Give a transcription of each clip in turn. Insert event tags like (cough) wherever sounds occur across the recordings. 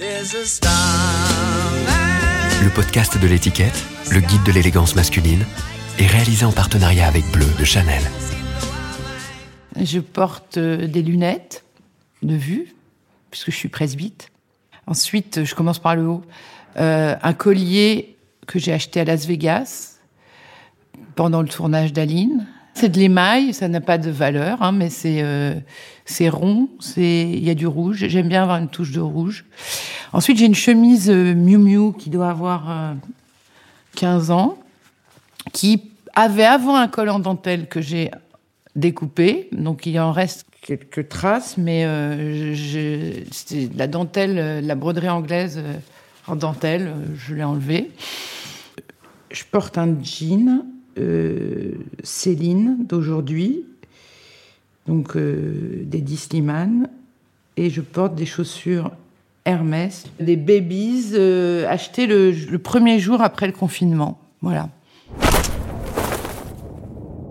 Le podcast de l'étiquette, le guide de l'élégance masculine, est réalisé en partenariat avec Bleu de Chanel. Je porte euh, des lunettes de vue, puisque je suis presbyte. Ensuite, je commence par le haut. Euh, un collier que j'ai acheté à Las Vegas pendant le tournage d'Aline. C'est de l'émail, ça n'a pas de valeur, hein, mais c'est euh, c'est rond, c'est il y a du rouge. J'aime bien avoir une touche de rouge. Ensuite, j'ai une chemise euh, Miu qui doit avoir euh, 15 ans, qui avait avant un col en dentelle que j'ai découpé, donc il en reste quelques traces, mais euh, la dentelle, euh, la broderie anglaise euh, en dentelle, euh, je l'ai enlevé. Je porte un jean Céline d'aujourd'hui, donc euh, des Disliman, et je porte des chaussures Hermès, des babies euh, achetées le, le premier jour après le confinement. Voilà.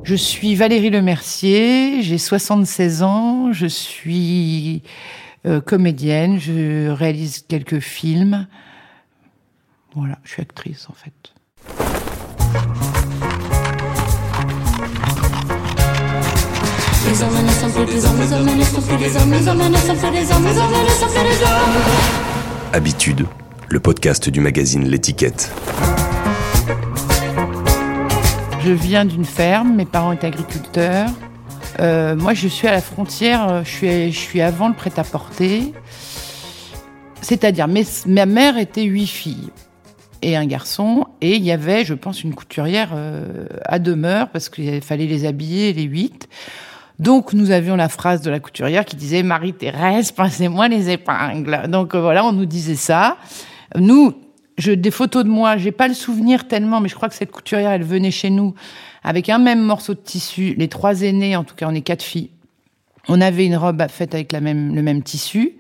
Je suis Valérie Lemercier, j'ai 76 ans, je suis euh, comédienne, je réalise quelques films. Voilà, je suis actrice en fait. Les hommes ne sont plus des hommes, les hommes ne sont plus des hommes, les hommes ne sont plus des hommes, les hommes ne sont plus des hommes. Habitude, le podcast du magazine L'étiquette. Je viens d'une ferme, mes parents étaient agriculteurs. Euh, moi, je suis à la frontière, euh, je suis, je suis avant le prêt-à-porter. C'est-à-dire, ma mère était huit filles et un garçon, et il y avait, je pense, une couturière euh, à demeure, parce qu'il fallait les habiller, les huit. Donc, nous avions la phrase de la couturière qui disait Marie-Thérèse, passez-moi les épingles. Donc, euh, voilà, on nous disait ça. Nous, je, des photos de moi, j'ai pas le souvenir tellement, mais je crois que cette couturière, elle venait chez nous avec un même morceau de tissu. Les trois aînés, en tout cas, on est quatre filles. On avait une robe faite avec le même tissu,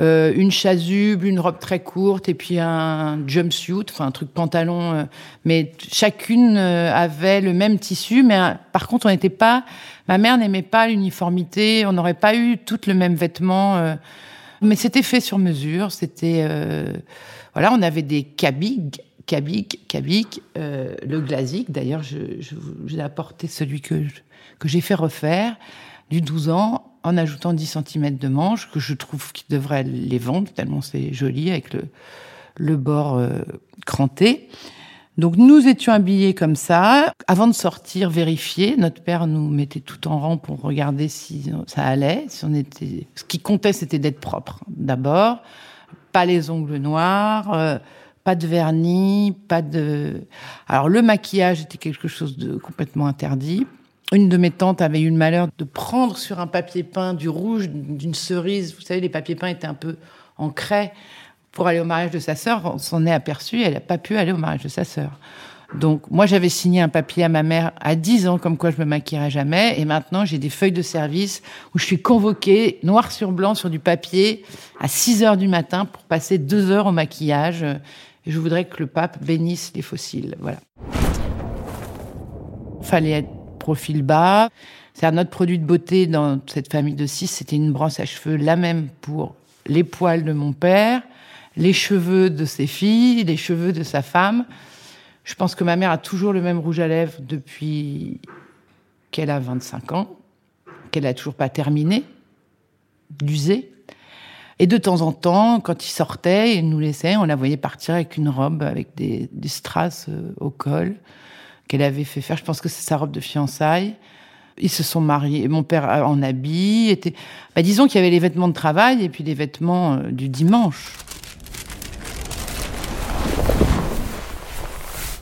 euh, une chasuble, une robe très courte et puis un jumpsuit, enfin un truc pantalon. euh, mais chacune euh, avait le même tissu, mais euh, par contre, on n'était pas. Ma mère n'aimait pas l'uniformité. On n'aurait pas eu toutes le même vêtement. euh, mais c'était fait sur mesure. C'était euh, voilà, on avait des cabig, cabig, cabig, euh, le glasique. D'ailleurs, je, je, vous- j'ai apporté celui que je- que j'ai fait refaire du 12 ans en ajoutant 10 cm de manche que je trouve qu'il devrait les vendre tellement c'est joli avec le le bord euh, cranté. Donc nous étions habillés comme ça. Avant de sortir, vérifier. Notre père nous mettait tout en rang pour regarder si ça allait. Si on était. Ce qui comptait, c'était d'être propre. D'abord, pas les ongles noirs, euh, pas de vernis, pas de. Alors le maquillage était quelque chose de complètement interdit. Une de mes tantes avait eu le malheur de prendre sur un papier peint du rouge d'une cerise. Vous savez, les papiers peints étaient un peu en craie pour aller au mariage de sa sœur. On s'en est aperçu, elle n'a pas pu aller au mariage de sa sœur. Donc, moi, j'avais signé un papier à ma mère à 10 ans, comme quoi je me maquillerais jamais. Et maintenant, j'ai des feuilles de service où je suis convoquée, noir sur blanc, sur du papier, à 6 heures du matin pour passer deux heures au maquillage. Je voudrais que le pape bénisse les fossiles. Voilà. Fallait être profil bas. C'est un autre produit de beauté dans cette famille de six. C'était une brosse à cheveux, la même pour les poils de mon père, les cheveux de ses filles, les cheveux de sa femme. Je pense que ma mère a toujours le même rouge à lèvres depuis qu'elle a 25 ans, qu'elle a toujours pas terminé d'user. Et de temps en temps, quand il sortait et nous laissait, on la voyait partir avec une robe avec des, des strass euh, au col qu'elle avait fait faire. Je pense que c'est sa robe de fiançailles. Ils se sont mariés. Mon père en habit. Était... Bah, disons qu'il y avait les vêtements de travail et puis les vêtements euh, du dimanche.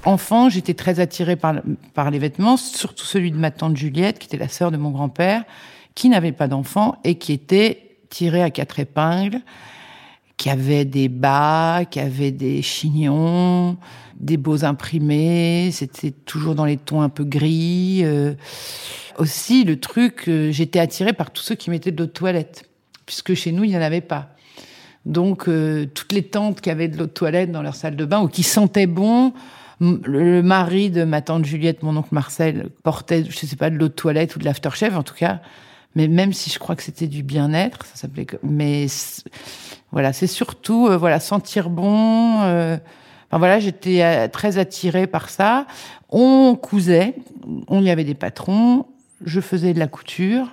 Enfant, j'étais très attirée par, par les vêtements, surtout celui de ma tante Juliette, qui était la sœur de mon grand-père, qui n'avait pas d'enfant et qui était tiré à quatre épingles, qui avait des bas, qui avait des chignons, des beaux imprimés. C'était toujours dans les tons un peu gris. euh. Aussi, le truc, euh, j'étais attirée par tous ceux qui mettaient de l'eau de toilette, puisque chez nous, il n'y en avait pas. Donc, euh, toutes les tantes qui avaient de l'eau de toilette dans leur salle de bain ou qui sentaient bon, le mari de ma tante Juliette, mon oncle Marcel, portait, je sais pas, de l'eau de toilette ou de l'aftershave. En tout cas, Mais même si je crois que c'était du bien-être, ça s'appelait. Mais voilà, c'est surtout euh, voilà sentir bon. euh, Enfin voilà, j'étais euh, très attirée par ça. On cousait, on y avait des patrons. Je faisais de la couture.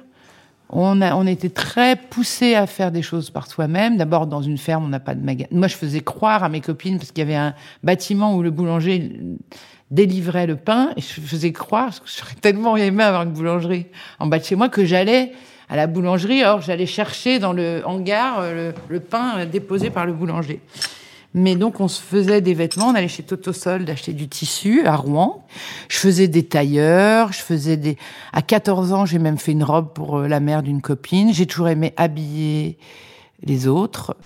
On, a, on était très poussés à faire des choses par soi-même. D'abord, dans une ferme, on n'a pas de magasin. Moi, je faisais croire à mes copines, parce qu'il y avait un bâtiment où le boulanger délivrait le pain, et je faisais croire, parce que j'aurais tellement aimé avoir une boulangerie en bas de chez moi, que j'allais à la boulangerie, or j'allais chercher dans le hangar euh, le, pain euh, déposé par le boulanger. Mais donc, on se faisait des vêtements. On allait chez Toto Solde acheter du tissu à Rouen. Je faisais des tailleurs. Je faisais des. À 14 ans, j'ai même fait une robe pour euh, la mère d'une copine. J'ai toujours aimé habiller les autres.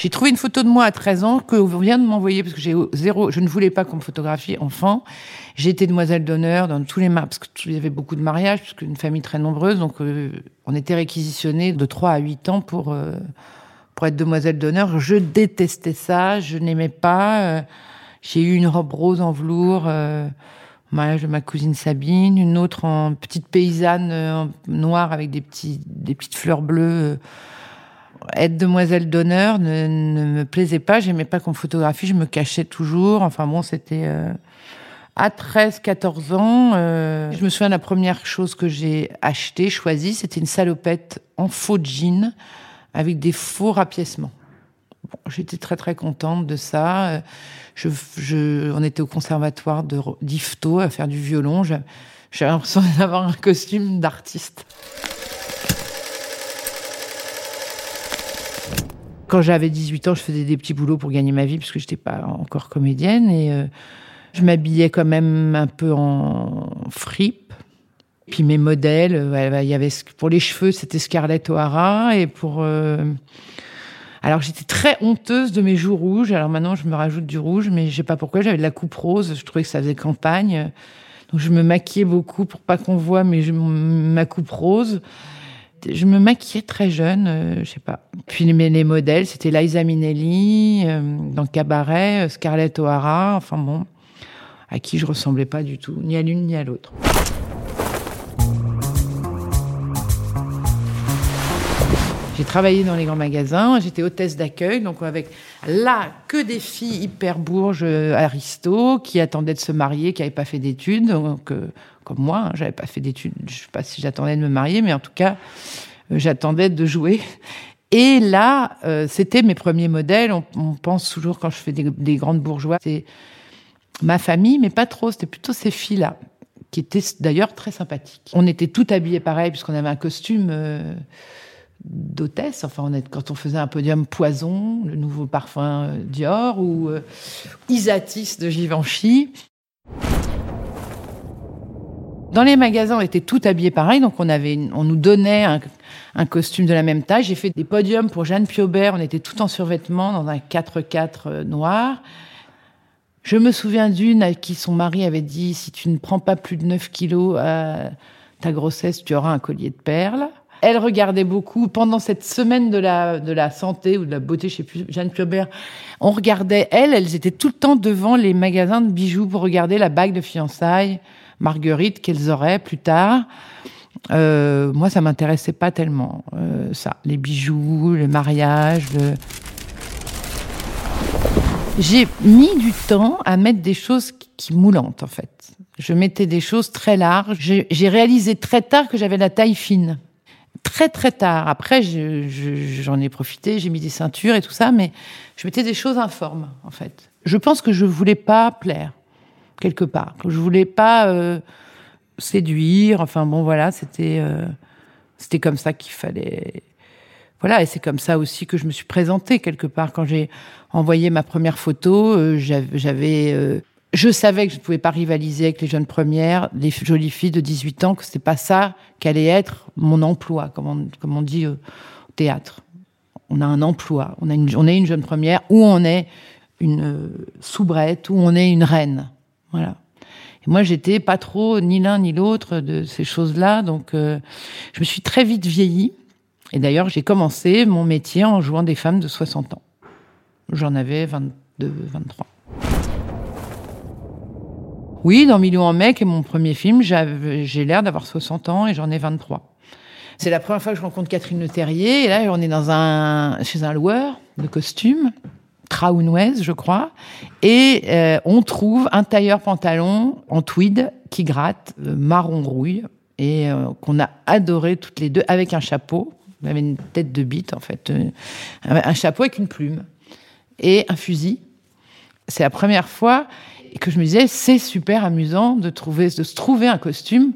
J'ai trouvé une photo de moi à 13 ans que vous vient de m'envoyer parce que j'ai zéro, je ne voulais pas qu'on me photographie enfant. Été demoiselle d'honneur dans tous les mariages, parce qu'il y avait beaucoup de mariages, parce qu'une famille très nombreuse, donc euh, on était réquisitionnés de 3 à 8 ans pour, euh, pour être demoiselle d'honneur. Je détestais ça, je n'aimais pas. euh, j'ai eu une robe rose en velours, mariage de ma cousine Sabine, une autre en petite paysanne euh, noire avec des, petits, des petites fleurs bleues. Être demoiselle d'honneur ne, me plaisait pas. J'aimais pas qu'on photographie. Je me cachais toujours. Enfin bon, c'était euh, à 13, 14 ans. euh, je me souviens de la première chose que j'ai achetée, choisie, c'était une salopette en faux jean avec des faux rapiècements. J'étais très très contente de ça. On était au conservatoire de d'Yvetot à faire du violon. J'a- J'avais l'impression (laughs) d'avoir un costume d'artiste. Quand j'avais 18 ans, je faisais des petits boulots pour gagner ma vie parce que j'étais pas encore comédienne et euh, je m'habillais quand même un peu en fripe. Puis mes modèles, euh, ouais, il y avait pour les cheveux, c'était Scarlett O'Hara et pour euh, alors j'étais très honteuse de mes joues rouges. Alors maintenant, je me rajoute du rouge, mais je sais pas pourquoi. J'avais de la coupe rose. Je trouvais que ça faisait campagne. Donc je me maquillais beaucoup pour pas qu'on voit mes, ma coupe rose. Je me maquillais très jeune, euh, je sais pas. Puis les, les modèles, c'était Liza Minnelli, euh, dans Cabaret, euh, Scarlett O'Hara, enfin bon, à qui je ressemblais pas du tout, ni à l'une ni à l'autre. J'ai travaillé dans les grands magasins, j'étais hôtesse d'accueil, donc avec là que des filles hyper bourges, euh, aristos, qui attendaient de se marier, qui n'avaient pas fait d'études, donc euh, comme moi, hein, j'avais pas fait d'études, je sais pas si j'attendais de me marier, mais en tout cas, euh, j'attendais de jouer. (laughs) Et là, c'était mes premiers modèles. On, on, pense toujours quand je fais des, des grandes bourgeois, c'est ma famille, mais pas trop. C'était plutôt ces filles-là, qui étaient d'ailleurs très sympathiques. On était toutes habillées pareil, puisqu'on avait un costume. Euh, d'hôtesse. Enfin, on est, quand on faisait un podium Poison, le nouveau parfum euh, Dior, ou euh, Isatis de Givenchy. Dans les magasins, on était tout habillés pareil, donc on avait, une, on nous donnait un, costume de la même taille. J'ai fait des podiums pour Jeanne Piaubert, on était tout en survêtement dans un 4x4 noir. Je me souviens d'une à qui son mari avait dit si tu ne prends pas plus de 9 kilos à ta grossesse, tu auras un collier de perles. Elle regardait beaucoup pendant cette semaine de la de la santé ou de la beauté, je sais plus, Jeanne Piaubert. On regardait elle, elles étaient tout le temps devant les magasins de bijoux pour regarder la bague de fiançailles Marguerite qu'elles auraient plus tard. Euh, moi, ça m'intéressait pas tellement euh, ça, les bijoux, le mariage. Le... J'ai mis du temps à mettre des choses qui moulantes en fait. Je mettais des choses très larges. J'ai réalisé très tard que j'avais la taille fine très très tard. Après, j'en je, je, ai profité, j'ai mis des ceintures et tout ça, mais je mettais des choses informes, en fait. Je pense que je voulais pas plaire, quelque part. Que je voulais pas euh, séduire. Enfin bon, voilà, c'était euh, c'était comme ça qu'il fallait. Voilà, et c'est comme ça aussi que je me suis présentée quelque part. Quand j'ai envoyé ma première photo, euh, j'avais je savais que je ne pouvais pas rivaliser avec les jeunes premières, les jolies filles de 18 ans, que c'était pas ça qu'allait être mon emploi, comme on, comme on dit au théâtre. On a un emploi, on, a une, on est une jeune première, ou on est une soubrette, ou on est une reine. Voilà. Et moi, j'étais pas trop ni l'un ni l'autre de ces choses-là, donc euh, je me suis très vite vieillie. Et d'ailleurs, j'ai commencé mon métier en jouant des femmes de 60 ans. J'en avais 22, 23. Oui, dans Million en mec, et mon premier film, j'ai l'air d'avoir 60 ans et j'en ai 23. C'est la première fois que je rencontre Catherine Le Terrier, et là, on est dans un, chez un loueur de costumes, Traunwez, je crois, et euh, on trouve un tailleur pantalon en tweed qui gratte, euh, marron rouille, et euh, qu'on a adoré toutes les deux, avec un chapeau. Il avait une tête de bite, en fait. un chapeau avec une plume et un fusil. C'est la première fois que je me disais, c'est super amusant de trouver, de se trouver un costume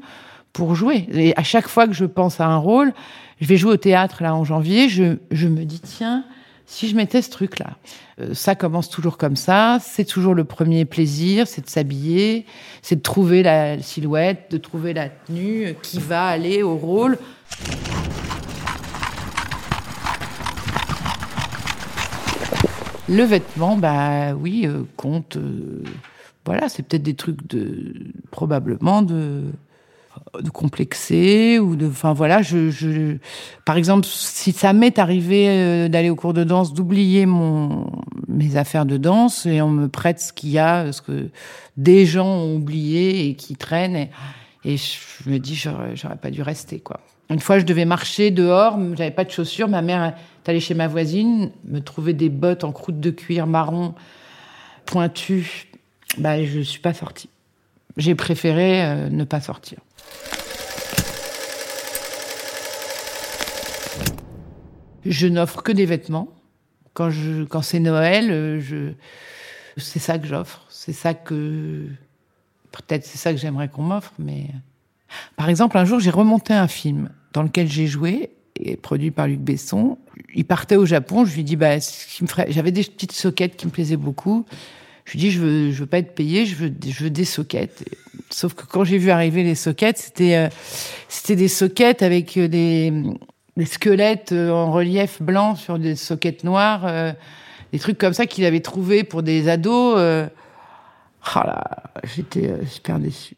pour jouer. Et à chaque fois que je pense à un rôle, je vais jouer au théâtre là en janvier, je, je me dis, tiens, si je mettais ce truc-là. Euh, ça commence toujours comme ça, c'est toujours le premier plaisir, c'est de s'habiller, c'est de trouver la silhouette, de trouver la tenue qui va aller au rôle. Le vêtement, bah oui, euh, compte. euh, voilà, c'est peut-être des trucs de probablement de de complexer ou de enfin voilà je, je par exemple si ça m'est arrivé euh, d'aller au cours de danse d'oublier mon mes affaires de danse et on me prête ce qu'il y a ce que des gens ont oublié et qui traînent et, et je me dis j'aurais pas dû rester quoi. Une fois je devais marcher dehors j'avais pas de chaussures ma mère est allée chez ma voisine me trouver des bottes en croûte de cuir marron pointues bah je suis pas sortie j'ai préféré euh, ne pas sortir Je n'offre que des vêtements. Quand, quand c'est Noël, euh, je, c'est ça que j'offre. C'est ça que. Peut-être c'est ça que j'aimerais qu'on m'offre, mais. Par exemple, un jour, j'ai remonté un film dans lequel j'ai joué, et produit par Luc Besson. Il partait au Japon. Je lui dis, bah, j'avais des petites soquettes qui me plaisaient beaucoup. Je lui dis, je veux, veux pas être payé, je veux, des soquettes. Sauf que quand j'ai vu arriver les c'était, euh, c'était des soquettes avec euh, des, squelettes euh, en relief blanc sur des soquettes noires, euh, des trucs comme ça qu'il avait trouvé pour des ados. euh. Ah là, j'étais super déçue.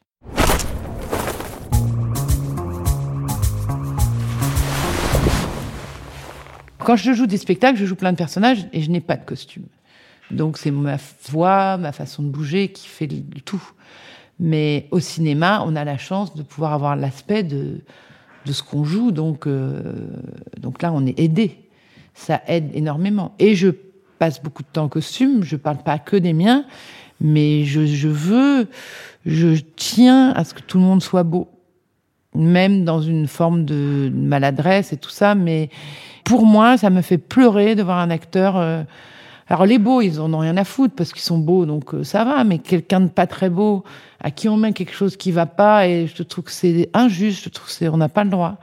Quand je joue des spectacles, je joue plein de personnages et je n'ai pas de costume. Donc c'est ma voix, ma façon de bouger qui fait le tout. Mais au cinéma, on a la chance de pouvoir avoir l'aspect de, de ce qu'on joue. Donc, euh, donc là, on est aidé. Ça aide énormément. Et je passe beaucoup de temps en costume. Je parle pas que des miens, mais je, je veux, je tiens à ce que tout le monde soit beau. Même dans une forme de maladresse et tout ça. Mais pour moi, ça me fait pleurer de voir un acteur. euh, alors les beaux, ils en ont rien à foutre parce qu'ils sont beaux, donc euh, ça va. Mais quelqu'un de pas très beau, à qui on met quelque chose qui va pas, et je trouve que c'est injuste. Je trouve que on n'a pas le droit.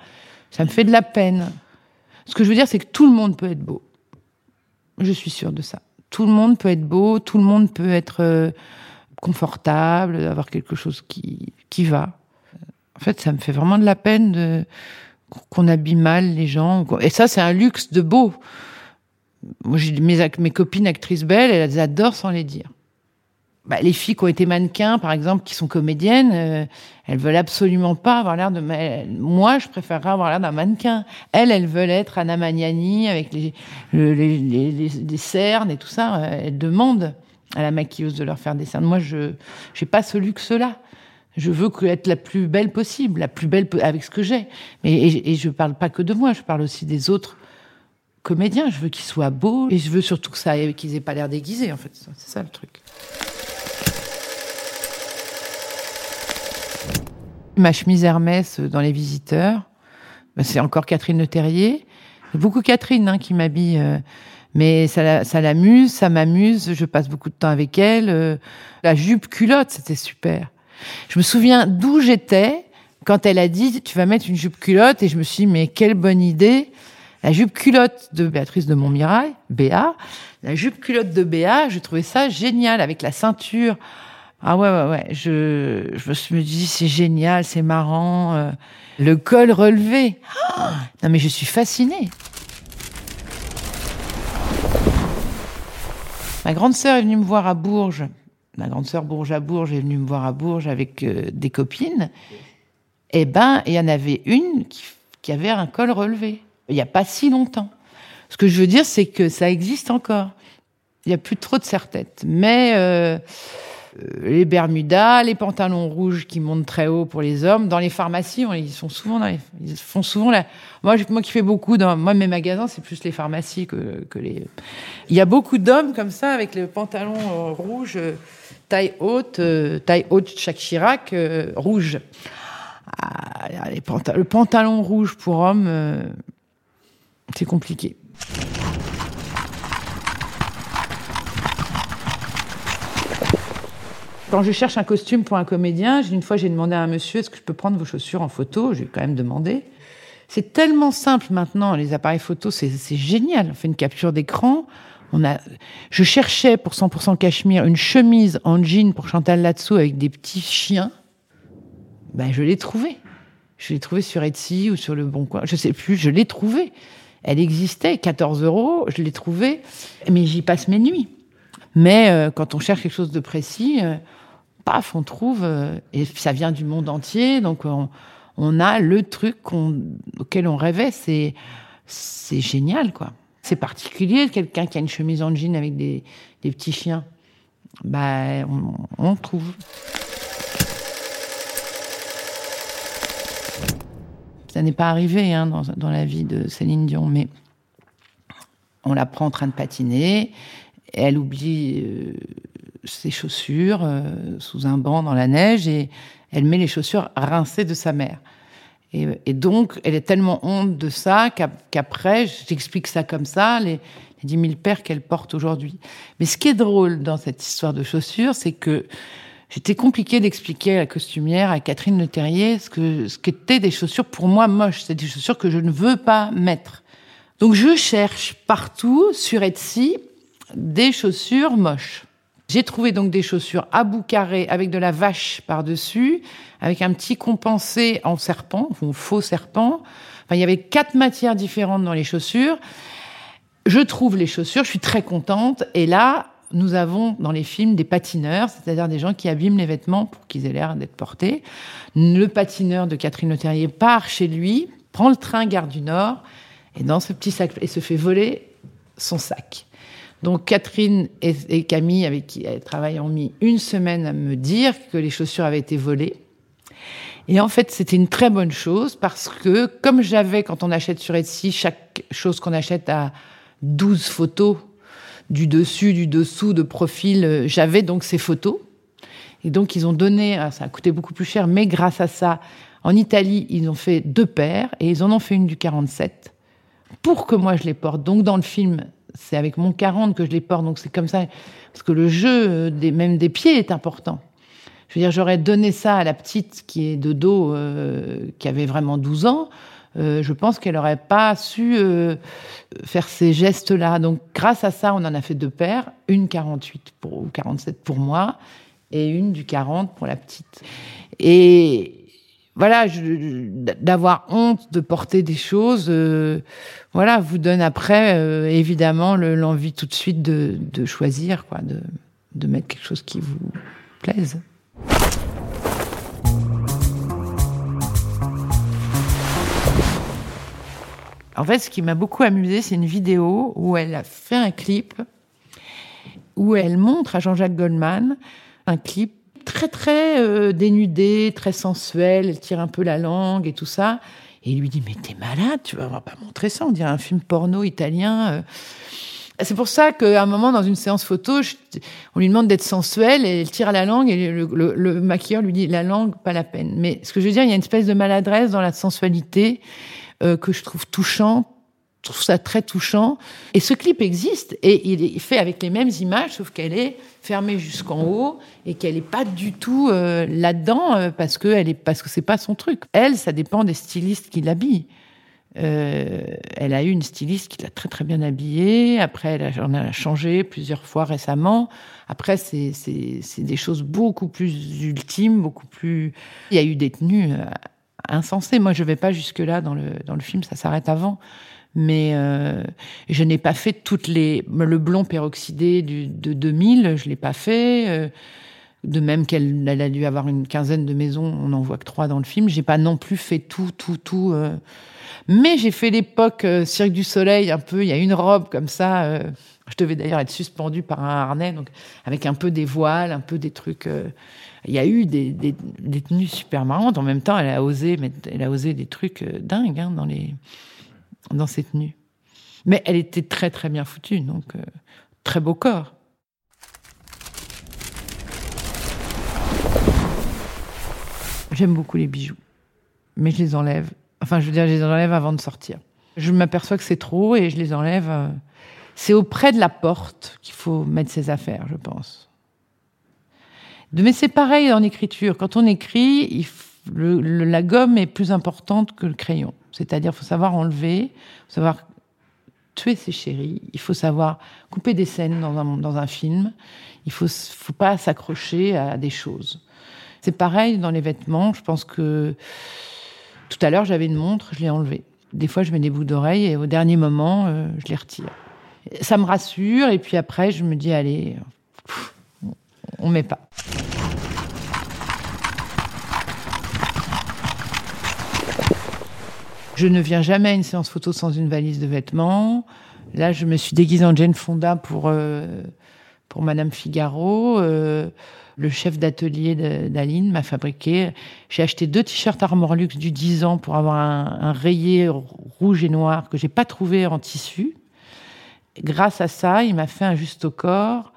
Ça me fait de la peine. Ce que je veux dire, c'est que tout le monde peut être beau. Je suis sûre de ça. Tout le monde peut être beau, tout le monde peut être euh, confortable, avoir quelque chose qui qui va. En fait, ça me fait vraiment de la peine de qu'on habille mal les gens. Et ça, c'est un luxe de beau. Moi, j'ai mes, mes copines actrices belles, elles adorent sans les dire. Bah, les filles qui ont été mannequins, par exemple, qui sont comédiennes, euh, elles veulent absolument pas avoir l'air de. Moi, je préférerais avoir l'air d'un mannequin. Elles, elles veulent être Anna Magnani avec les, le- les, les, les- les cernes et tout ça. Euh, Elles demandent à la maquilleuse de leur faire des cernes. Moi, je j'ai pas ce luxe-là. Je veux être la plus belle possible, la plus belle avec ce que j'ai. Et, et je parle pas que de moi, je parle aussi des autres comédiens. Je veux qu'ils soient beaux et je veux surtout que ça, qu'ils aient pas l'air déguisés. En fait, c'est ça le truc. Ma chemise Hermès dans Les Visiteurs, ben, c'est encore Catherine Le Terrier. Beaucoup Catherine hein, qui m'habille, euh, mais ça, ça l'amuse, ça m'amuse. Je passe beaucoup de temps avec elle. euh, la jupe culotte, c'était super. Je me souviens d'où j'étais quand elle a dit tu vas mettre une jupe culotte et je me suis dit mais quelle bonne idée. La jupe culotte de Béatrice de Montmirail, Béa, la jupe culotte de Béa, je trouvais ça génial avec la ceinture. Ah ouais, ouais, ouais. Je, me dit, c'est génial, c'est marrant. euh, le col relevé. (gasps) Non, mais je suis fascinée. Ma grande sœur est venue me voir à Bourges. Ma grande sœur Bourges à Bourges est venue me voir à Bourges avec euh, des copines. Eh ben, il y en avait une qui avait un col relevé. Il n'y a pas si longtemps. Ce que je veux dire, c'est que ça existe encore. Il n'y a plus trop de serre-tête. Mais euh, euh, les Bermudas, les pantalons rouges qui montent très haut pour les hommes. Dans les pharmacies, on- ils sont souvent les, ils font souvent la. Moi, moi qui fais beaucoup dans moi mes magasins, c'est plus les pharmacies que, que les. Il y a beaucoup d'hommes comme ça avec le pantalon euh, rouge, euh, taille haute, taille haute Jacques Chirac, euh, rouge. Ah, les panta- le pantalon rouge pour homme, euh, c'est compliqué. Quand je cherche un costume pour un comédien, une fois j'ai demandé à un monsieur est-ce que je peux prendre vos chaussures en photo? J'ai quand même demandé. C'est tellement simple maintenant, les appareils photo, c'est c'est génial. On fait une capture d'écran. On a, je cherchais pour 100% cachemire une chemise en jean pour Chantal Latsou avec des petits chiens. Ben, je l'ai trouvée. Je l'ai trouvée sur Etsy ou sur le Bon Coin. Je sais plus, je l'ai trouvée. Elle existait, 14 euros, je l'ai trouvée. Mais j'y passe mes nuits. Mais euh, quand on cherche quelque chose de précis, euh, paf, on trouve, euh, et ça vient du monde entier, donc on, a le truc auquel on rêvait. C'est c'est génial, quoi. C'est particulier, quelqu'un qui a une chemise en jean avec des, des petits chiens. Bah, on, on trouve. Ça n'est pas arrivé hein, dans, la vie de Céline Dion, mais on la prend en train de patiner, et elle oublie euh, ses chaussures euh, sous un banc dans la neige et elle met les chaussures rincées de sa mère. Et, donc, elle est tellement honte de ça qu'ap- qu'après, j'explique ça comme ça, les, les 10 000 paires qu'elle porte aujourd'hui. Mais ce qui est drôle dans cette histoire de chaussures, c'est que J'étais compliqué d'expliquer à la costumière, à Catherine Le Terrier, ce que ce qu'étaient des chaussures pour moi moches. C'est des chaussures que je ne veux pas mettre. Donc je cherche partout sur Etsy des chaussures moches. J'ai trouvé donc des chaussures à bout carré avec de la vache par-dessus, avec un petit compensé en serpent, ou faux serpent. Enfin, il y avait quatre matières différentes dans les chaussures. Je trouve les chaussures, je suis très contente. Et là, nous avons dans les films des patineurs, c'est-à-dire des gens qui abîment les vêtements pour qu'ils aient l'air d'être portés. Le patineur de Catherine Le Terrier part chez lui, prend le train gare du Nord, et dans ce petit sac, et se fait voler son sac. Donc Catherine et, et Camille, avec qui elle travaille, ont mis une semaine à me dire que les chaussures avaient été volées. Et en fait, c'était une très bonne chose parce que, comme j'avais, quand on achète sur Etsy, chaque chose qu'on achète a 12 photos du dessus, du dessous, de profil, euh, j'avais donc ces photos. Et donc, ils ont donné, ah, ça a coûté beaucoup plus cher, mais grâce à ça, en Italie, ils ont fait deux paires et ils en ont fait une du 47 pour que moi je les porte. Donc, dans le film, c'est avec mon 40 que je les porte. Donc, c'est comme ça. Parce que le jeu, euh, même des pieds, est important. Je veux dire, j'aurais donné ça à la petite qui est de dos, euh, qui avait vraiment 12 ans. Euh, je pense qu'elle n'aurait pas su euh, faire ces gestes-là. Donc, grâce à ça, on en a fait deux paires. Une 48 pour, ou 47 pour moi et une du 40 pour la petite. Et voilà, d'avoir honte de porter des choses, euh, voilà, vous donne après, évidemment, le- l'envie tout de suite de, choisir, quoi, de mettre quelque chose qui vous plaise. En fait, ce qui m'a beaucoup amusé, c'est une vidéo où elle a fait un clip où elle montre à Jean-Jacques Goldman un clip très très euh, dénudé, très sensuel. Elle tire un peu la langue et tout ça. Et il lui dit mais t'es malade, tu vas pas montrer ça. On dirait un film porno italien. euh. C'est pour ça qu'à un moment, dans une séance photo, on lui demande d'être sensuelle et elle tire à la langue et le- le maquilleur lui dit la langue, pas la peine. Mais ce que je veux dire, il y a une espèce de maladresse dans la sensualité euh, que je trouve touchante. Je trouve ça très touchant. Et ce clip existe et il est fait avec les mêmes images, sauf qu'elle est fermée jusqu'en haut et qu'elle n'est pas du tout euh, là-dedans euh, parce que elle est parce que c'est pas son truc. Elle, ça dépend des stylistes qui l'habillent. Elle a eu une styliste qui l'a très très bien habillée. Après, elle a, a changé plusieurs fois récemment. Après, c'est des choses beaucoup plus ultimes, beaucoup plus. Il y a eu des tenues euh, insensées. Moi, je vais pas jusque là dans le dans le film. Ça s'arrête avant. Mais euh, je n'ai pas fait toutes les le blond peroxydé du, de 2000. Je l'ai pas fait. De même qu'elle elle a dû avoir une quinzaine de maisons, on n'en voit que trois dans le film. J'ai pas non plus fait tout, tout, tout. euh. Mais j'ai fait l'époque euh, Cirque du Soleil, un peu. Il y a une robe comme ça. euh. Je devais d'ailleurs être suspendue par un harnais, donc avec un peu des voiles, un peu des trucs. Il y a eu des, tenues super marrantes. En même temps, elle a osé, elle a osé des trucs dingues hein, dans les dans ses tenues. Mais elle était très très bien foutue, donc très beau corps. J'aime beaucoup les bijoux, mais je les enlève. Enfin, je veux dire, je les enlève avant de sortir. Je m'aperçois que c'est trop et je les enlève. euh, C'est auprès de la porte qu'il faut mettre ses affaires, je pense. Mais c'est pareil en écriture. Quand on écrit, il f- le- le- la gomme est plus importante que le crayon. C'est-à-dire, faut savoir enlever, faut savoir tuer ses chéris, il faut savoir couper des scènes dans un, film, il faut, faut pas s'accrocher à des choses. C'est pareil dans les vêtements. Je pense que tout à l'heure, j'avais une montre, je l'ai enlevée. Des fois, je mets des bouts d'oreilles et au dernier moment, euh, je les retire. Ça me rassure et puis après, je me dis, allez, on met pas. Je ne viens jamais à une séance photo sans une valise de vêtements. Là, je me suis déguisée en Jane Fonda pour, euh, Madame Figaro. Euh, le chef d'atelier d'Aline m'a fabriqué. J'ai acheté deux t-shirts Armor Luxe du 10 ans pour avoir un, rayé rouge et noir que j'ai pas trouvé en tissu. Grâce à ça, il m'a fait un juste au corps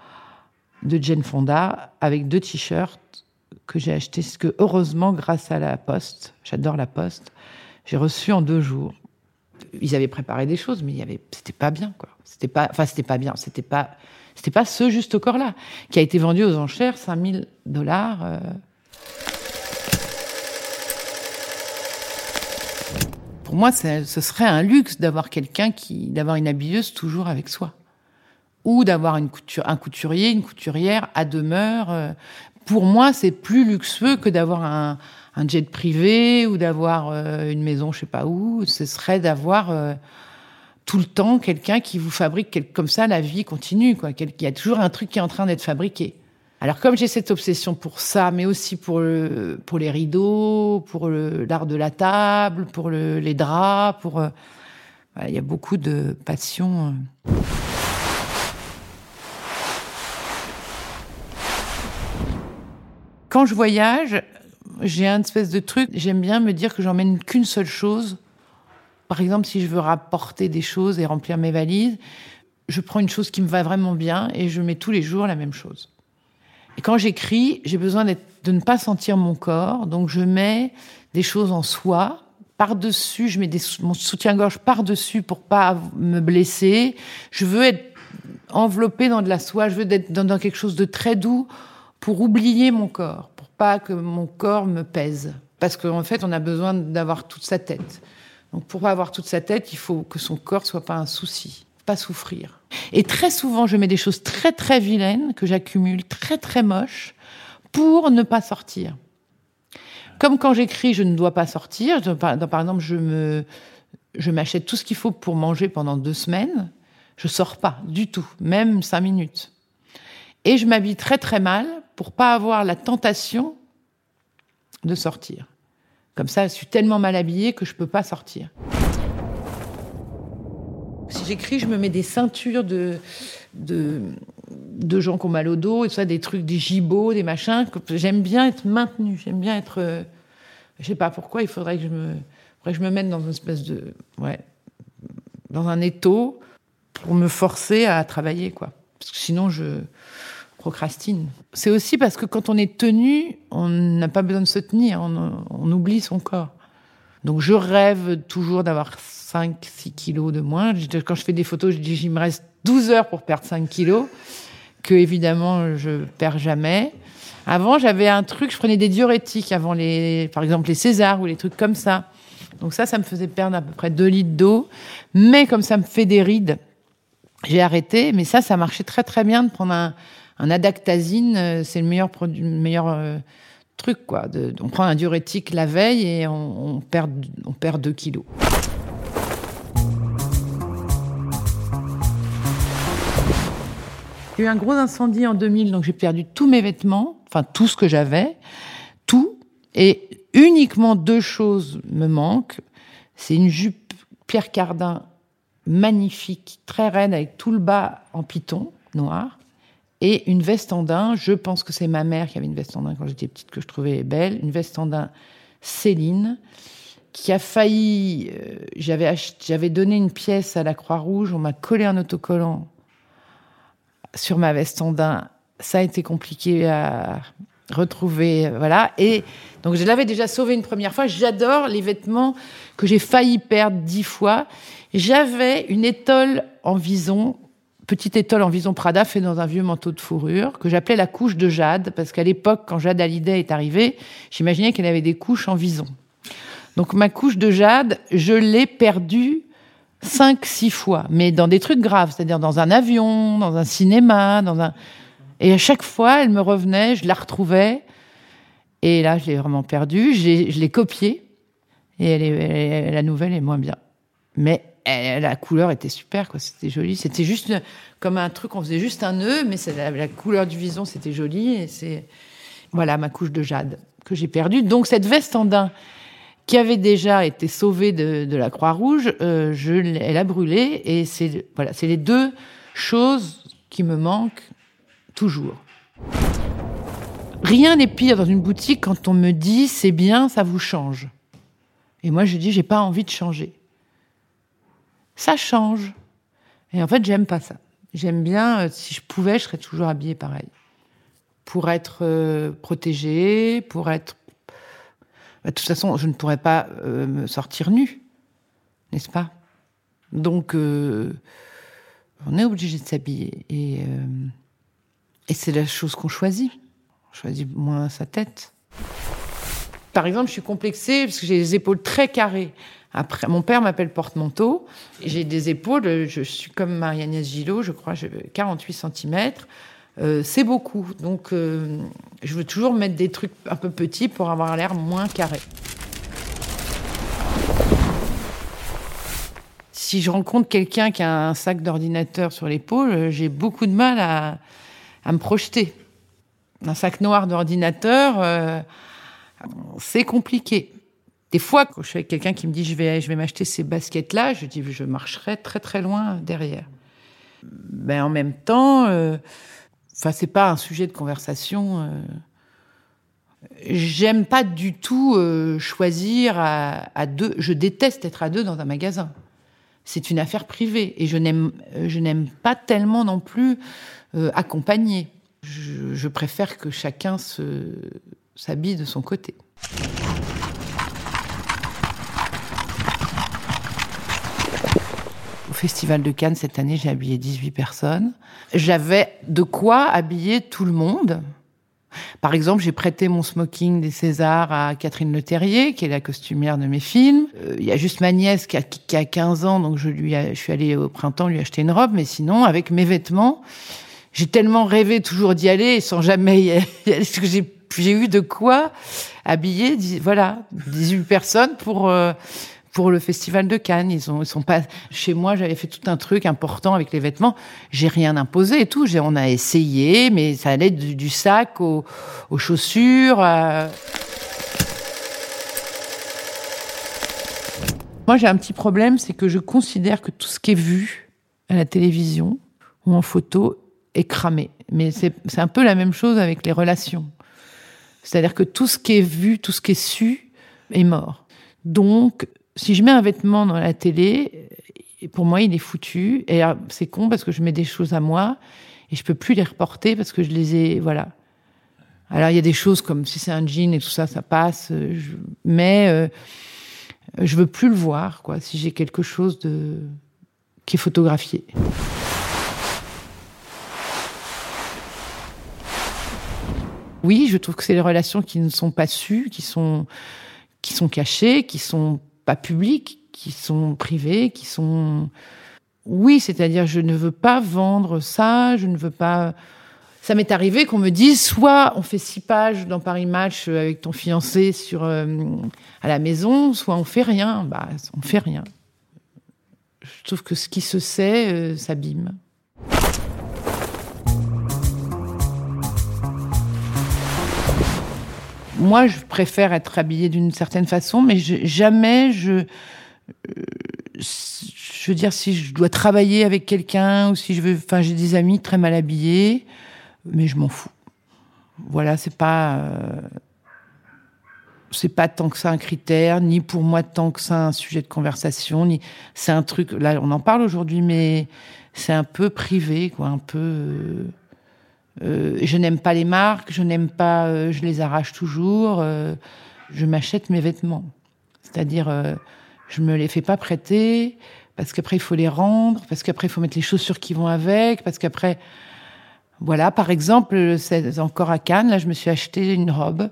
de Jane Fonda avec deux t-shirts que j'ai achetés. Ce que heureusement, grâce à la Poste, j'adore la Poste, j'ai reçu en deux jours. Ils avaient préparé des choses, mais il y c'était pas bien, quoi. C'était pas, enfin, c'était pas bien. C'était pas, c'était pas ce juste corps-là qui a été vendu aux enchères 5000 dollars. euh. Pour moi, ce serait un luxe d'avoir quelqu'un qui, d'avoir une habilleuse toujours avec soi, ou d'avoir un couturier, une couturière à demeure. euh. Pour moi, c'est plus luxueux que d'avoir un, jet privé ou d'avoir euh, une maison, je sais pas où. Ce serait d'avoir tout le temps quelqu'un qui vous fabrique comme ça la vie continue il y a toujours un truc qui est en train d'être fabriqué alors comme j'ai cette obsession pour ça mais aussi pour le, pour les rideaux pour l'art de la table pour le- les draps pour euh, il y a beaucoup de passion euh. quand je voyage j'ai un espèce de truc j'aime bien me dire que j'emmène qu'une seule chose par exemple, si je veux rapporter des choses et remplir mes valises, je prends une chose qui me va vraiment bien et je mets tous les jours la même chose. Et quand j'écris, j'ai besoin de ne pas sentir mon corps, donc je mets des choses en soie. Par-dessus, je mets mon soutien-gorge par-dessus pour pas me blesser. Je veux être enveloppée dans de la soie, je veux être dans, dans quelque chose de très doux pour oublier mon corps, pour pas que mon corps me pèse. Parce qu'en fait, on a besoin d'avoir toute sa tête. Donc pour pas avoir toute sa tête, il faut que son corps soit pas un souci, pas souffrir. Et très souvent, je mets des choses très très vilaines que j'accumule, très très moches, pour ne pas sortir. Comme quand j'écris, je ne dois pas sortir. Par, exemple, je m'achète tout ce qu'il faut pour manger pendant deux semaines. Je sors pas du tout, même cinq minutes. Et je m'habille très très mal pour pas avoir la tentation de sortir. Comme ça, je suis tellement mal habillée que je peux pas sortir. Si j'écris, je me mets des ceintures de, de, gens qui ont mal au dos, et des trucs, des gibots, des machins. J'aime bien être maintenue, j'aime bien être. euh, je sais pas pourquoi, il faudrait que je me, faudrait que je me mette dans une espèce de. Ouais. Dans un étau pour me forcer à travailler, quoi. Parce que sinon, je C'est aussi parce que quand on est tenu, on n'a pas besoin de se tenir, on, oublie son corps. Donc je rêve toujours d'avoir 5-6 kilos de moins. Quand je fais des photos, je dis qu'il me reste 12 heures pour perdre 5 kilos, que évidemment je perds jamais. Avant, j'avais un truc, je prenais des diurétiques avant les, par exemple les Césars ou les trucs comme ça. Donc ça, ça me faisait perdre à peu près 2 litres d'eau. Mais comme ça me fait des rides, j'ai arrêté. Mais ça, ça marchait très très bien de prendre un, un adactazine. euh, C'est le meilleur produit, le meilleur euh, truc quoi. On prend un diurétique la veille et on, perd on perd 2 kilos. Il y a eu un gros incendie en 2000, donc j'ai perdu tous mes vêtements. enfin tout ce que j'avais, tout, et uniquement deux choses me manquent. C'est une jupe Pierre Cardin magnifique, très raide, avec tout le bas en python noir, et une veste en daim. Je pense que c'est ma mère qui avait une veste en daim quand j'étais petite que je trouvais belle, une veste en daim Céline qui a failli. euh, j'avais j'avais donné une pièce à la Croix-Rouge, on m'a collé un autocollant sur ma veste en daim. Ça a été compliqué à retrouver, voilà. Et donc je l'avais déjà sauvé une première fois. J'adore les vêtements que j'ai failli perdre dix fois. J'avais une étole en vison, petite étole en vison Prada fait dans un vieux manteau de fourrure que j'appelais la couche de Jade parce qu'à l'époque, quand Jade Hallyday est arrivée, j'imaginais qu'elle avait des couches en vison. Donc ma couche de Jade, je l'ai perdue cinq, six fois, mais dans des trucs graves, c'est-à-dire dans un avion, dans un cinéma, dans un... Et à chaque fois, elle me revenait, je la retrouvais, et là, je l'ai vraiment perdue, je l'ai copiée, et elle est- la nouvelle est moins bien. Mais la couleur était super, quoi. C'était joli. C'était juste comme un truc, on faisait juste un nœud, mais la, couleur du vison, c'était joli. Et c'est voilà ma couche de jade que j'ai perdue. Donc cette veste en daim qui avait déjà été sauvée de, la Croix-Rouge, euh, je elle a brûlé. Et c'est voilà, c'est les deux choses qui me manquent toujours. Rien n'est pire dans une boutique quand on me dit c'est bien, ça vous change. Et moi je dis j'ai pas envie de changer ça change. Et en fait, j'aime pas ça. J'aime bien, euh, si je pouvais, je serais toujours habillée pareil. Pour être euh, protégée, pour être. Bah, de toute façon, je ne pourrais pas euh, me sortir nue, n'est-ce pas? Donc, on est obligé de s'habiller. Et, et c'est la chose qu'on choisit. On choisit moins sa tête. Par exemple, je suis complexée parce que j'ai les épaules très carrées. Après, mon père m'appelle porte-manteau. J'ai des épaules, je suis comme Marie-Agnès Gillot, je crois, j'ai 48 cm. c'est beaucoup. Donc, euh, je veux toujours mettre des trucs un peu petits pour avoir l'air moins carré. Si je rencontre quelqu'un qui a un sac d'ordinateur sur l'épaule, euh, j'ai beaucoup de mal à, à me projeter. Un sac noir d'ordinateur, euh, c'est compliqué. Des fois, quand je suis avec quelqu'un qui me dit je vais, je vais m'acheter ces baskets-là, je dis je marcherai très très loin derrière. Mais en même temps, euh, enfin c'est pas un sujet de conversation. euh. J'aime pas du tout euh, choisir à, deux. Je déteste être à deux dans un magasin. C'est une affaire privée et je n'aime pas tellement non plus euh, accompagner. Je, je préfère que chacun s'habille de son côté. Festival de Cannes, cette année, j'ai habillé 18 personnes. J'avais de quoi habiller tout le monde. Par exemple, j'ai prêté mon smoking des Césars à Catherine Leterrier, qui est la costumière de mes films. Euh, Il y a juste ma nièce qui a, qui a 15 ans, donc je lui je suis allée au printemps lui acheter une robe. Mais sinon, avec mes vêtements, j'ai tellement rêvé toujours d'y aller sans jamais y aller. (laughs) Parce que j'ai eu de quoi habiller, voilà, 18 personnes pour euh, pour le festival de Cannes. Ils ont ils sont pas chez moi. J'avais fait tout un truc important avec les vêtements. J'ai rien imposé et tout. On a essayé, mais ça allait du, sac aux, chaussures. Moi, j'ai un petit problème, c'est que je considère que tout ce qui est vu à la télévision ou en photo est cramé. Mais c'est un peu la même chose avec les relations. C'est-à-dire que tout ce qui est vu, tout ce qui est su est mort. Donc, si je mets un vêtement dans la télé, euh, pour moi, il est foutu. Et alors, c'est con parce que je mets des choses à moi et je peux plus les reporter parce que je les ai, voilà. Alors, il y a des choses comme si c'est un jean et tout ça, ça passe. euh, je- mais euh, je veux plus le voir, quoi. Si j'ai quelque chose qui est photographié. Oui, je trouve que c'est les relations qui ne sont pas sues, qui sont cachées, qui sont pas publiques, qui sont privées, qui sont. Oui, c'est-à-dire, je ne veux pas vendre ça, je ne veux pas. Ça m'est arrivé qu'on me dise soit on fait six pages dans Paris Match avec ton fiancé sur euh, à la maison, soit on fait rien. Bah, on fait rien. Je trouve que ce qui se sait euh, s'abîme. Moi, je préfère être habillée d'une certaine façon, mais jamais je. euh, je veux dire, si je dois travailler avec quelqu'un ou si je veux. Enfin, j'ai des amis très mal habillés, mais je m'en fous. Voilà, c'est pas. euh, c'est pas tant que ça un critère, ni pour moi tant que ça un sujet de conversation, ni c'est un truc. Là, on en parle aujourd'hui, mais c'est un peu privé, quoi, un peu. Euh, je n'aime pas les marques, je n'aime pas, euh, je les arrache toujours. euh, je m'achète mes vêtements, c'est-à-dire euh, je me les fais pas prêter parce qu'après il faut les rendre, parce qu'après il faut mettre les chaussures qui vont avec, parce qu'après voilà, par exemple, c'est encore à Cannes, là je me suis acheté une robe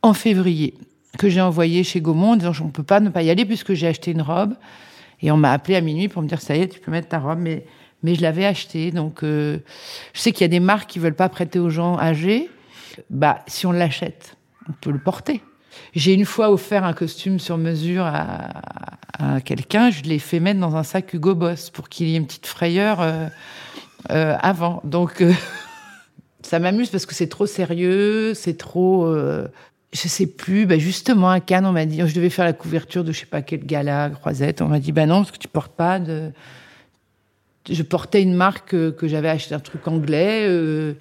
en février que j'ai envoyée chez Gaumont en disant on peut pas ne pas y aller puisque j'ai acheté une robe et on m'a appelé à minuit pour me dire ça y est tu peux mettre ta robe mais mais je l'avais achetée donc euh, je sais qu'il y a des marques qui veulent pas prêter aux gens âgés bah si on l'achète on peut le porter j'ai une fois offert un costume sur mesure à, à quelqu'un je l'ai fait mettre dans un sac Hugo Boss pour qu'il y ait une petite frayeur euh, euh, avant donc euh, (laughs) ça m'amuse parce que c'est trop sérieux c'est trop euh, je sais plus, bah justement à Cannes, on m'a dit, je devais faire la couverture de je sais pas quel gala, croisette. On m'a dit, bah non, parce que tu portes pas de. Je portais une marque euh, que j'avais acheté un truc anglais. euh.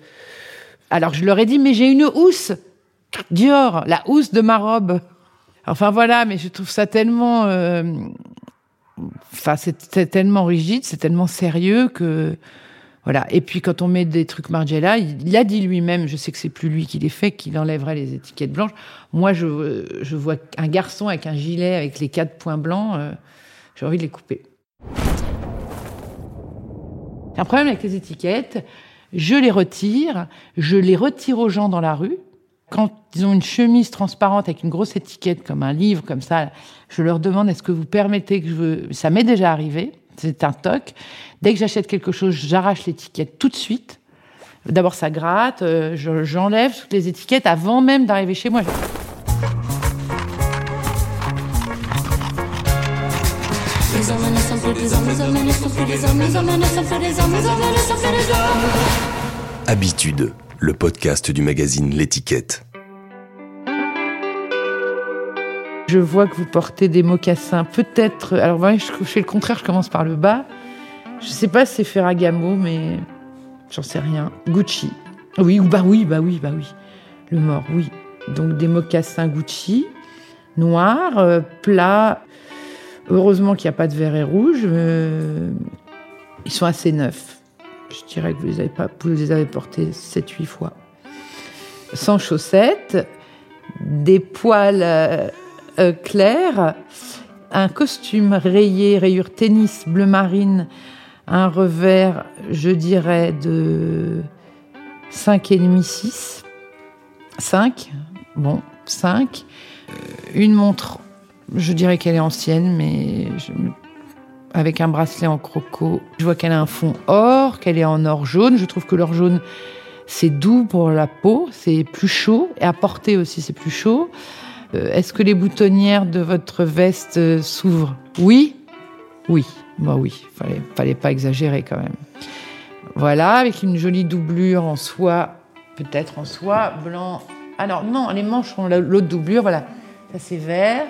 Alors je leur ai dit, mais j'ai une housse Dior, la housse de ma robe. Enfin voilà, mais je trouve ça tellement. euh, Enfin, c'est tellement rigide, c'est tellement sérieux que. Voilà. Et puis quand on met des trucs Margiela, il, a dit lui-même, je sais que c'est plus lui qui les fait, qu'il enlèverait les étiquettes blanches. Moi, je, je vois un garçon avec un gilet avec les quatre points blancs, j'ai envie de les couper. Un problème avec les étiquettes, je les retire, je les retire aux gens dans la rue. Quand ils ont une chemise transparente avec une grosse étiquette comme un livre, comme ça, je leur demande est-ce que vous permettez que je. Ça m'est déjà arrivé, c'est un toc. Dès que j'achète quelque chose, j'arrache l'étiquette tout de suite. D'abord, ça gratte, euh, je- j'enlève toutes les étiquettes avant même d'arriver chez moi. Des hommes, les hommes ne sont des hommes, les hommes ne sont des hommes. Habitude, le podcast du magazine L'étiquette. Je vois que vous portez des mocassins, peut-être. Alors, moi, je je fais le contraire, je commence par le bas. Je sais pas si c'est Ferragamo, mais j'en sais rien. Gucci. Oui, ou bah oui, bah oui, bah oui. Le mort, oui. Donc, des mocassins Gucci, noirs, euh, plats. Heureusement qu'il n'y a pas de vert et rouge. euh, ils sont assez neufs. Je dirais que vous les avez, pas, vous portés 7-8 fois. Sans chaussettes, des poils euh, euh, clairs, un costume rayé, rayure tennis bleu marine, un revers, je dirais, de 5,5, 6. 5, bon, 5. Euh, Une montre, je dirais qu'elle est ancienne, mais avec un bracelet en croco. Je vois qu'elle a un fond or, qu'elle est en or jaune. Je trouve que l'or jaune, c'est doux pour la peau, c'est plus chaud, et à porter aussi, c'est plus chaud. Euh, Est-ce que les boutonnières de votre veste euh, s'ouvrent? Oui Oui. Bah oui, fallait, fallait pas exagérer quand même. Voilà, avec une jolie doublure en soie, peut-être en soie, blanc. Alors non, les manches ont la- l'autre doublure, voilà. Ça c'est vert.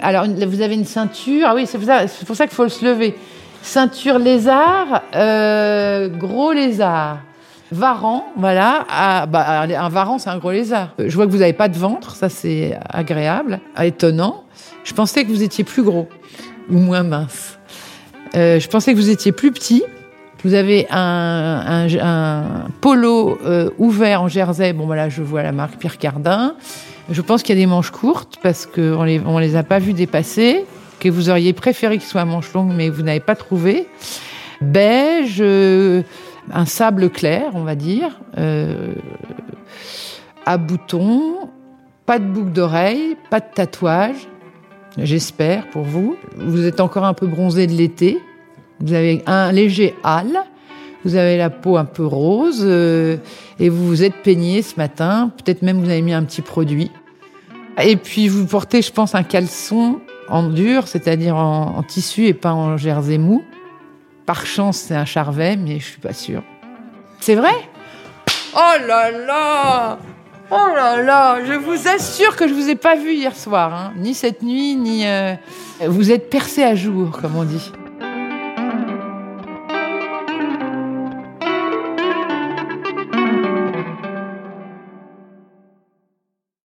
Alors vous avez une ceinture, ah oui, c'est pour ça, pour ça qu'il faut se lever. Ceinture lézard, euh, gros lézard. Varan, voilà. Ah, bah, un varan, c'est un gros lézard. Euh, Je vois que vous n'avez pas de ventre, ça c'est agréable, étonnant. Je pensais que vous étiez plus gros ou moins mince. Euh, je pensais que vous étiez plus petit. Vous avez un, un- un polo euh, ouvert en jersey. Bon, voilà, je vois la marque Pierre Cardin. Je pense qu'il y a des manches courtes parce qu'on les, on les a pas vues dépasser. Que vous auriez préféré qu'ils soient à manches longues, mais vous n'avez pas trouvé. Beige, euh, un sable clair, on va dire, euh, à boutons, pas de boucle d'oreille, pas de tatouage. J'espère pour vous. Vous êtes encore un peu bronzé de l'été. Vous avez un léger hâle. Vous avez la peau un peu rose euh, et vous vous êtes peigné ce matin. Peut-être même vous avez mis un petit produit. Et puis vous portez, je pense, un caleçon en dur, c'est-à-dire en, tissu et pas en jersey mou. Par chance, c'est un charvet, mais je suis pas sûre. C'est vrai? Oh là là Oh là là, je vous assure que je vous ai pas vu hier soir, hein. ni cette nuit, ni. euh, Vous êtes percé à jour, comme on dit.